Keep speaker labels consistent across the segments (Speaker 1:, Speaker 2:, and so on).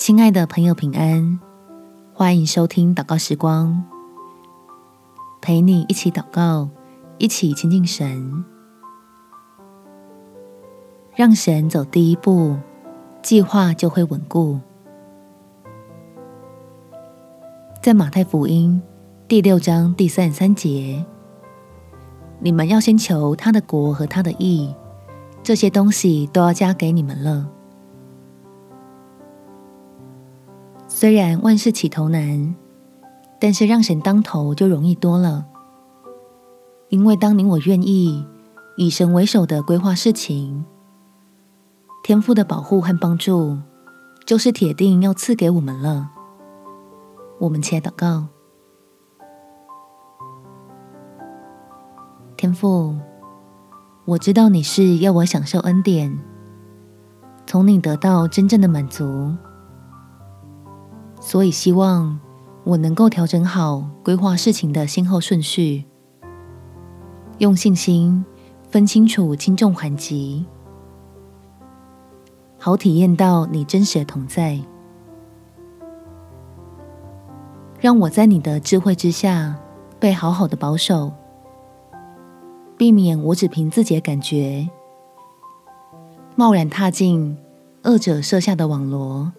Speaker 1: 亲爱的朋友，平安！欢迎收听祷告时光，陪你一起祷告，一起亲近神，让神走第一步，计划就会稳固。在马太福音第六章第三十三节，你们要先求他的国和他的义，这些东西都要加给你们了。虽然万事起头难，但是让神当头就容易多了。因为当你我愿意以神为首的规划事情，天父的保护和帮助就是铁定要赐给我们了。我们且祷告，天父，我知道你是要我享受恩典，从你得到真正的满足。所以，希望我能够调整好规划事情的先后顺序，用信心分清楚轻重缓急，好体验到你真实的同在。让我在你的智慧之下被好好的保守，避免我只凭自己的感觉，贸然踏进二者设下的网罗。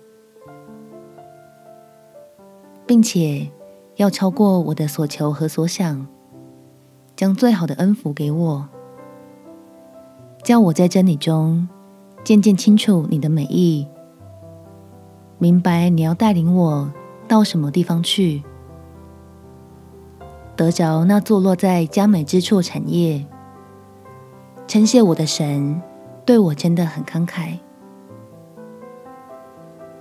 Speaker 1: 并且要超过我的所求和所想，将最好的恩福给我，叫我在真理中渐渐清楚你的美意，明白你要带领我到什么地方去，得着那坐落在佳美之处产业。称谢我的神，对我真的很慷慨。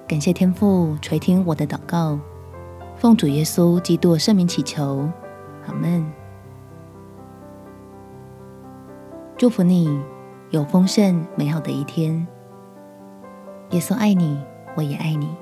Speaker 1: 感谢天父垂听我的祷告。奉主耶稣基督圣名祈求，阿门。祝福你有丰盛美好的一天。耶稣爱你，我也爱你。